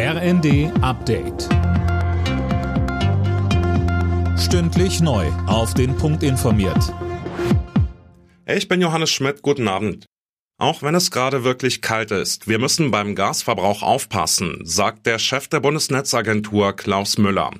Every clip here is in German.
RND Update. Stündlich neu. Auf den Punkt informiert. Ich bin Johannes Schmidt. Guten Abend. Auch wenn es gerade wirklich kalt ist, wir müssen beim Gasverbrauch aufpassen, sagt der Chef der Bundesnetzagentur Klaus Müller.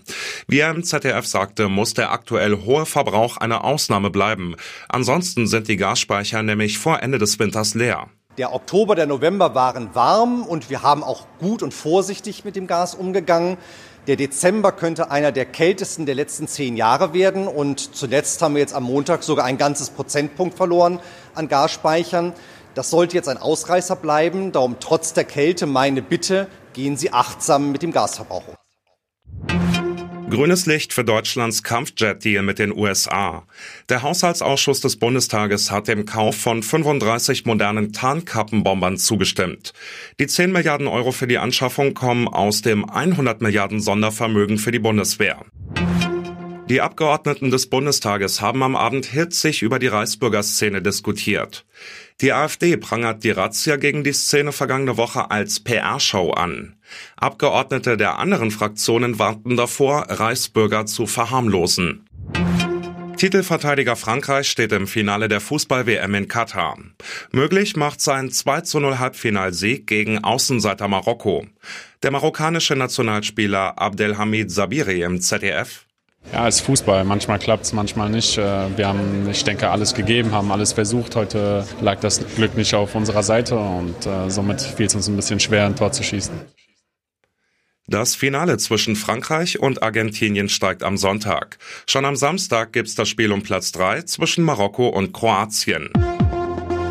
Wie er im ZDF sagte, muss der aktuell hohe Verbrauch eine Ausnahme bleiben. Ansonsten sind die Gasspeicher nämlich vor Ende des Winters leer. Der Oktober, der November waren warm und wir haben auch gut und vorsichtig mit dem Gas umgegangen. Der Dezember könnte einer der kältesten der letzten zehn Jahre werden. Und zuletzt haben wir jetzt am Montag sogar ein ganzes Prozentpunkt verloren an Gasspeichern. Das sollte jetzt ein Ausreißer bleiben. Darum trotz der Kälte meine Bitte, gehen Sie achtsam mit dem Gasverbrauch um. Grünes Licht für Deutschlands Kampfjet-Deal mit den USA. Der Haushaltsausschuss des Bundestages hat dem Kauf von 35 modernen Tarnkappenbombern zugestimmt. Die 10 Milliarden Euro für die Anschaffung kommen aus dem 100 Milliarden Sondervermögen für die Bundeswehr. Die Abgeordneten des Bundestages haben am Abend hitzig über die Reichsbürgerszene diskutiert. Die AfD prangert die Razzia gegen die Szene vergangene Woche als PR-Show an. Abgeordnete der anderen Fraktionen warnten davor, Reichsbürger zu verharmlosen. Titelverteidiger Frankreich steht im Finale der Fußball-WM in Katar. Möglich macht sein 2 zu 0 Halbfinalsieg gegen Außenseiter Marokko. Der marokkanische Nationalspieler Abdelhamid Sabiri im ZDF ja, es ist Fußball. Manchmal klappt es, manchmal nicht. Äh, wir haben, ich denke, alles gegeben, haben alles versucht. Heute lag das Glück nicht auf unserer Seite und äh, somit fiel es uns ein bisschen schwer, ein Tor zu schießen. Das Finale zwischen Frankreich und Argentinien steigt am Sonntag. Schon am Samstag gibt's das Spiel um Platz 3 zwischen Marokko und Kroatien.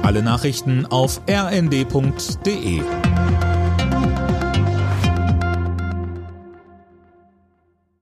Alle Nachrichten auf rnd.de